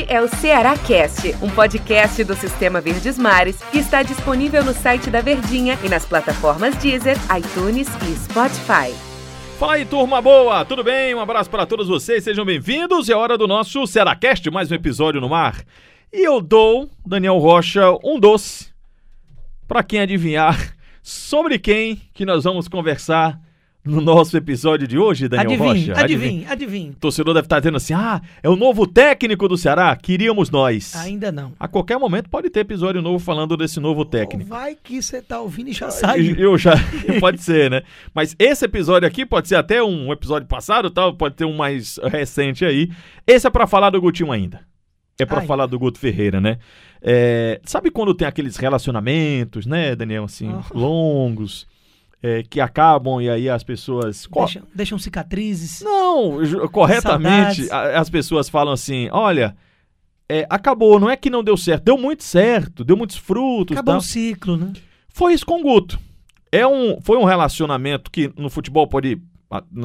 Este é o Ceará Cast, um podcast do Sistema Verdes Mares que está disponível no site da Verdinha e nas plataformas Deezer, iTunes e Spotify. Fala aí, turma boa, tudo bem? Um abraço para todos vocês, sejam bem-vindos. É hora do nosso Cearacast, mais um episódio no mar. E eu dou, Daniel Rocha, um doce para quem adivinhar sobre quem que nós vamos conversar no nosso episódio de hoje, Daniel Adivinhe, Rocha. adivinhe, adivinhe. O torcedor deve estar dizendo assim: ah, é o novo técnico do Ceará, queríamos nós. Ainda não. A qualquer momento pode ter episódio novo falando desse novo técnico. Vai que você tá ouvindo e já saiu. Eu já. pode ser, né? Mas esse episódio aqui pode ser até um episódio passado, tal, pode ter um mais recente aí. Esse é pra falar do Gutinho ainda. É pra Ai. falar do Guto Ferreira, né? É, sabe quando tem aqueles relacionamentos, né, Daniel, assim, Oh. longos, é, que acabam e aí as pessoas. Deixam, deixam cicatrizes. Não, corretamente, Saudades. as pessoas falam assim: olha, é, acabou, não é que não deu certo, deu muito certo, deu muitos frutos. Acabou tal. o ciclo, né? Foi isso com o Guto. É um, foi um relacionamento que no futebol pode,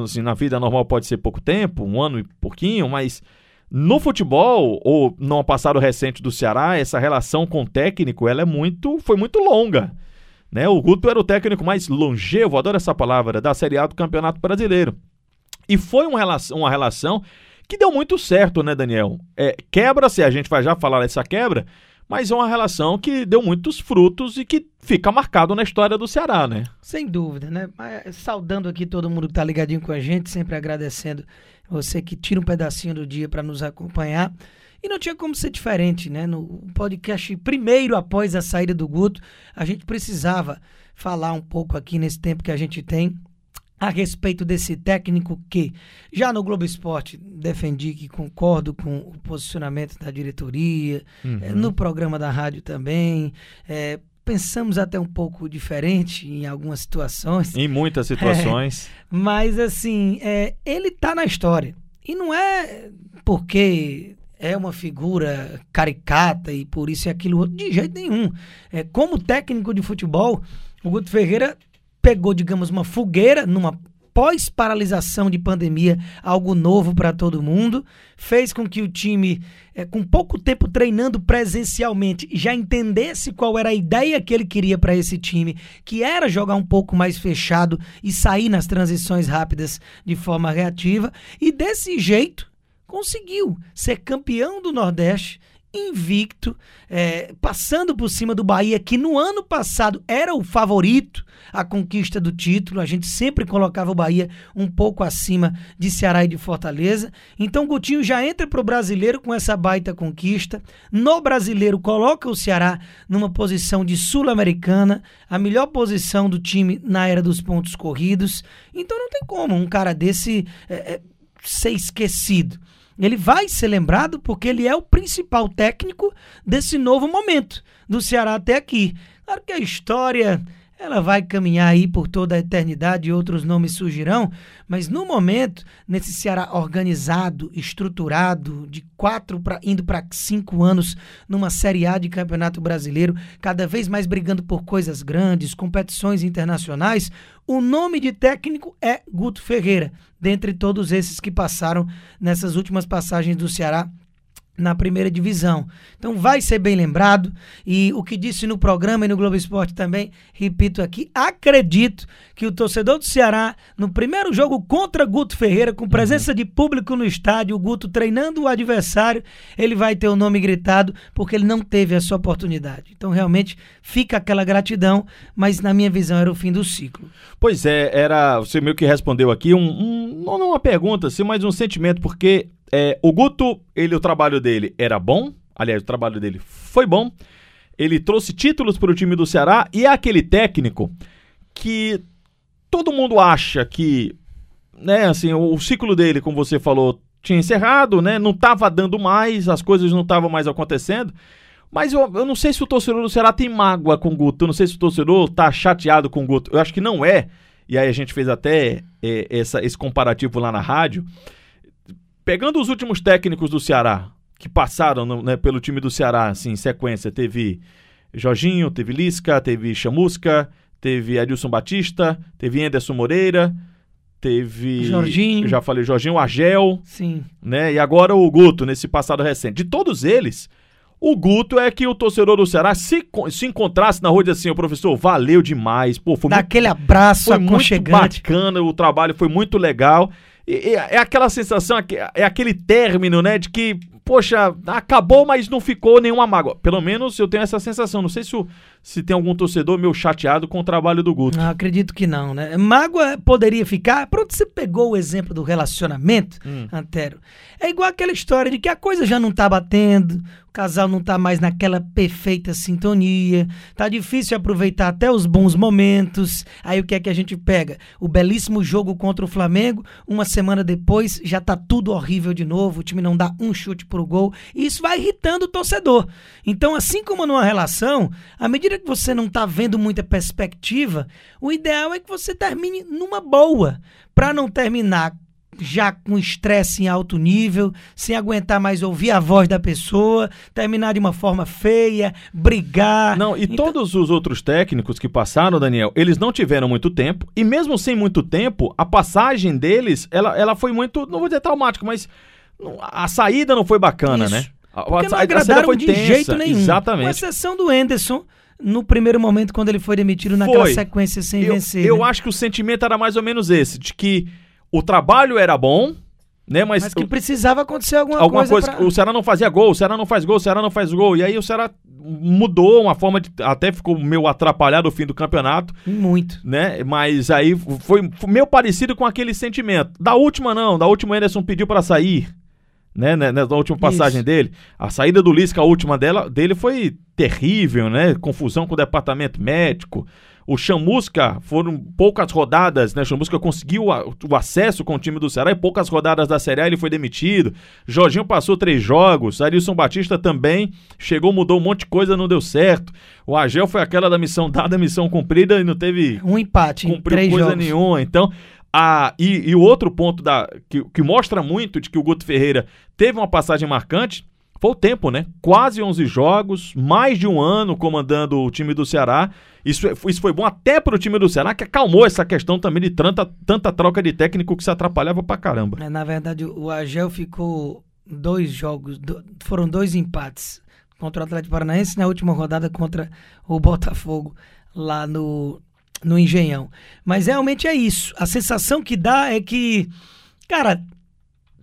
assim, na vida normal pode ser pouco tempo, um ano e pouquinho, mas no futebol, ou no passado recente do Ceará, essa relação com o técnico, ela é muito, foi muito longa. Né? O Guto era o técnico mais longevo, adoro essa palavra, da Série A do Campeonato Brasileiro. E foi uma relação, uma relação que deu muito certo, né, Daniel? É, Quebra-se, a gente vai já falar dessa quebra, mas é uma relação que deu muitos frutos e que fica marcado na história do Ceará, né? Sem dúvida, né? Mas, Saudando aqui todo mundo que tá ligadinho com a gente, sempre agradecendo você que tira um pedacinho do dia para nos acompanhar. E não tinha como ser diferente, né? No podcast primeiro após a saída do Guto, a gente precisava falar um pouco aqui nesse tempo que a gente tem a respeito desse técnico que já no Globo Esporte defendi que concordo com o posicionamento da diretoria, eh, no programa da rádio também. eh, pensamos até um pouco diferente em algumas situações. Em muitas situações. Mas assim, é, ele tá na história. E não é porque é uma figura caricata e por isso e aquilo de jeito nenhum. É, como técnico de futebol, o Guto Ferreira pegou, digamos, uma fogueira numa pós-paralisação de pandemia, algo novo para todo mundo, fez com que o time, é, com pouco tempo treinando presencialmente, já entendesse qual era a ideia que ele queria para esse time, que era jogar um pouco mais fechado e sair nas transições rápidas de forma reativa, e desse jeito conseguiu ser campeão do Nordeste invicto, é, passando por cima do Bahia, que no ano passado era o favorito à conquista do título. A gente sempre colocava o Bahia um pouco acima de Ceará e de Fortaleza. Então Gutinho já entra para o brasileiro com essa baita conquista. No brasileiro, coloca o Ceará numa posição de sul-americana, a melhor posição do time na era dos pontos corridos. Então não tem como um cara desse é, é, ser esquecido. Ele vai ser lembrado porque ele é o principal técnico desse novo momento do Ceará até aqui. Claro que a história ela vai caminhar aí por toda a eternidade e outros nomes surgirão, mas no momento, nesse Ceará organizado, estruturado, de quatro pra, indo para cinco anos numa Série A de Campeonato Brasileiro, cada vez mais brigando por coisas grandes, competições internacionais, o nome de técnico é Guto Ferreira, dentre todos esses que passaram nessas últimas passagens do Ceará na primeira divisão. Então vai ser bem lembrado e o que disse no programa e no Globo Esporte também, repito aqui, acredito que o torcedor do Ceará no primeiro jogo contra Guto Ferreira com presença de público no estádio, o Guto treinando o adversário, ele vai ter o nome gritado porque ele não teve essa oportunidade. Então realmente fica aquela gratidão, mas na minha visão era o fim do ciclo. Pois é, era. Você meio que respondeu aqui um, um- não uma pergunta, assim, mas um sentimento, porque é, o Guto, ele, o trabalho dele era bom. Aliás, o trabalho dele foi bom. Ele trouxe títulos para o time do Ceará e é aquele técnico que todo mundo acha que, né, assim, o, o ciclo dele, como você falou, tinha encerrado, né? Não estava dando mais, as coisas não estavam mais acontecendo. Mas eu, eu não sei se o torcedor do Ceará tem mágoa com o Guto. Eu não sei se o torcedor tá chateado com o Guto. Eu acho que não é. E aí a gente fez até é, essa, esse comparativo lá na rádio. Pegando os últimos técnicos do Ceará, que passaram no- né, pelo time do Ceará, assim, em sequência, teve Jorginho, teve Lisca, teve Chamusca, teve Adilson Batista, teve Anderson Moreira. teve. Jorginho. Já falei, Jorginho, o Argel, Sim. né? E agora o Guto, nesse passado recente. De todos eles, o Guto é que o torcedor do Ceará se, se encontrasse na rua e disse assim, ô professor, valeu demais. Pô, foi Dá muito aquele abraço foi muito bacana, o trabalho foi muito legal. E é aquela sensação, é aquele término, né, de que, poxa, acabou, mas não ficou nenhuma mágoa. Pelo menos eu tenho essa sensação. Não sei se, o- se tem algum torcedor meu chateado com o trabalho do Guto. Não, acredito que não, né? Mágoa poderia ficar. Pronto, você pegou o exemplo do relacionamento, Hum. Antero. É igual aquela história de que a coisa já não tá batendo, o casal não tá mais naquela perfeita sintonia, tá difícil aproveitar até os bons momentos. Aí o que é que a gente pega? O belíssimo jogo contra o Flamengo, uma semana depois já tá tudo horrível de novo, o time não dá um chute pro gol, e isso vai irritando o torcedor. Então, assim como numa relação, à medida que você não tá vendo muita perspectiva, o ideal é que você termine numa boa, para não terminar já com estresse em alto nível, sem aguentar mais ouvir a voz da pessoa, terminar de uma forma feia, brigar. Não, e Então- todos os outros técnicos que passaram, Daniel, eles não tiveram muito tempo, e mesmo sem muito tempo, a passagem deles, ela, ela foi muito, não vou dizer traumática, mas a saída não foi bacana, Isso. né? A, Porque não agradaram foi de tensa, jeito nenhum. Com Exatamente. exceção do Enderson, no primeiro momento, quando ele foi demitido naquela Foi. sequência sem eu, vencer. eu né? acho que o sentimento era mais ou menos esse, de que o trabalho era bom, né? Mas, Mas que o- precisava acontecer alguma, alguma coisa, pra- o Ceará não fazia gol, o Ceará não faz gol, o Ceará não faz gol. E aí o Ceará mudou uma forma de. Até ficou meio atrapalhado o fim do campeonato, Muito. né? Mas aí foi, foi meio parecido com aquele sentimento. Da última, não. Da última, o Anderson pediu pra sair. Né, né, na última passagem Isso. dele. A saída do Lisca, a última dela, dele foi terrível, né? Confusão com o departamento médico. O Chamusca foram poucas rodadas, né? O Chamusca conseguiu a- o acesso com o time do Ceará e poucas rodadas da Série A ele foi demitido. Jorginho passou três jogos. Arilson Batista também chegou, mudou um monte de coisa, não deu certo. O Agel foi aquela da missão dada, missão cumprida e não teve Um empate em cumpriu três coisa jogos. nenhuma. Então, a, e, o outro ponto da, que, que mostra muito de que o Guto Ferreira teve uma passagem marcante foi o tempo, né? Quase 11 jogos, mais de um ano comandando o time do Ceará. Isso, é- isso foi bom até para o time do Ceará, que acalmou essa questão também de tanta, tanta troca de técnico que se atrapalhava pra caramba. É, Na verdade, o Agel ficou dois jogos, do- foram dois empates contra o Atlético Paranaense na última rodada contra o Botafogo lá no, no Engenhão. Mas realmente é isso. A sensação que dá é que, cara,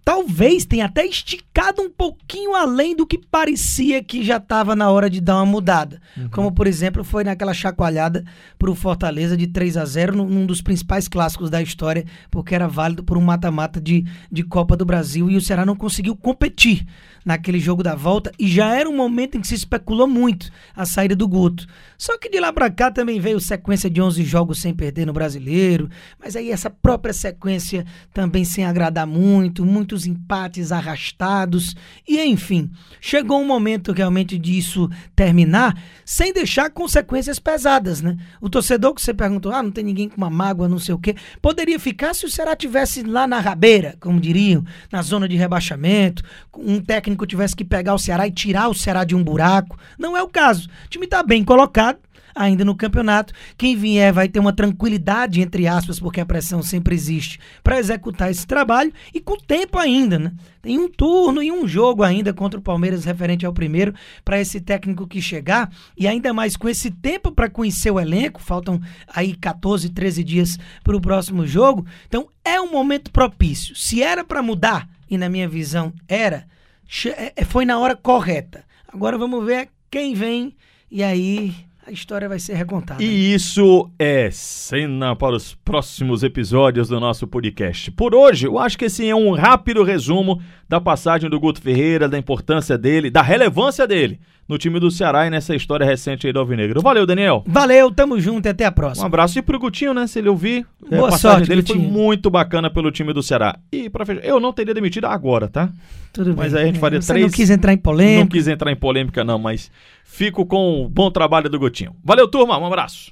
talvez tenha até esticado um pouquinho além do que parecia que já estava na hora de dar uma mudada. Como, por exemplo, foi naquela chacoalhada para o Fortaleza de 3 a 0 num, dos principais clássicos da história, porque era válido por um mata-mata de, de Copa do Brasil e o Ceará não conseguiu competir naquele jogo da volta e já era um momento em que se especulou muito a saída do Guto. Só que de lá para cá também veio sequência de 11 jogos sem perder no Brasileiro, mas aí essa própria sequência também sem agradar muito, muitos empates arrastados e enfim, chegou um momento realmente disso terminar sem deixar consequências pesadas, né? O torcedor que você perguntou, ah, não tem ninguém com uma mágoa, não sei o quê, poderia ficar se o Ceará tivesse lá na rabeira, como diriam, na zona de rebaixamento, um técnico tivesse que pegar o Ceará e tirar o Ceará de um buraco. Não é o caso. O time tá bem colocado, ainda no campeonato. Quem vier vai ter uma tranquilidade, entre aspas, porque a pressão sempre existe, para executar esse trabalho e com tempo ainda, né? Tem um turno e um jogo ainda contra o Palmeiras referente ao primeiro para esse técnico que chegar e ainda mais com esse tempo para conhecer o elenco, faltam aí 14, 13 dias para o próximo jogo. Então é um momento propício. Se era para mudar, e na minha visão era, che- é- foi na hora correta. Agora vamos ver quem vem e aí a história vai ser recontada. E isso é cena para os próximos episódios do nosso podcast. Por hoje, eu acho que esse é um rápido resumo da passagem do Guto Ferreira, da importância dele, da relevância dele no time do Ceará e nessa história recente aí do Alvinegro. Valeu, Daniel. Valeu, tamo junto e até a Um próxima. abraço e pro Gutinho, né? Se ele ouvir, é, Boa a passagem sorte, dele foi Gutinho. muito bacana pelo time do Ceará. E pra fechar, eu não teria demitido agora, tá? Tudo Mas bem. aí a gente faria Você três- não quis entrar em Não polêmica. quis entrar em polêmica, não, mas fico com o bom trabalho do Gutinho. Valeu, turma. Um abraço.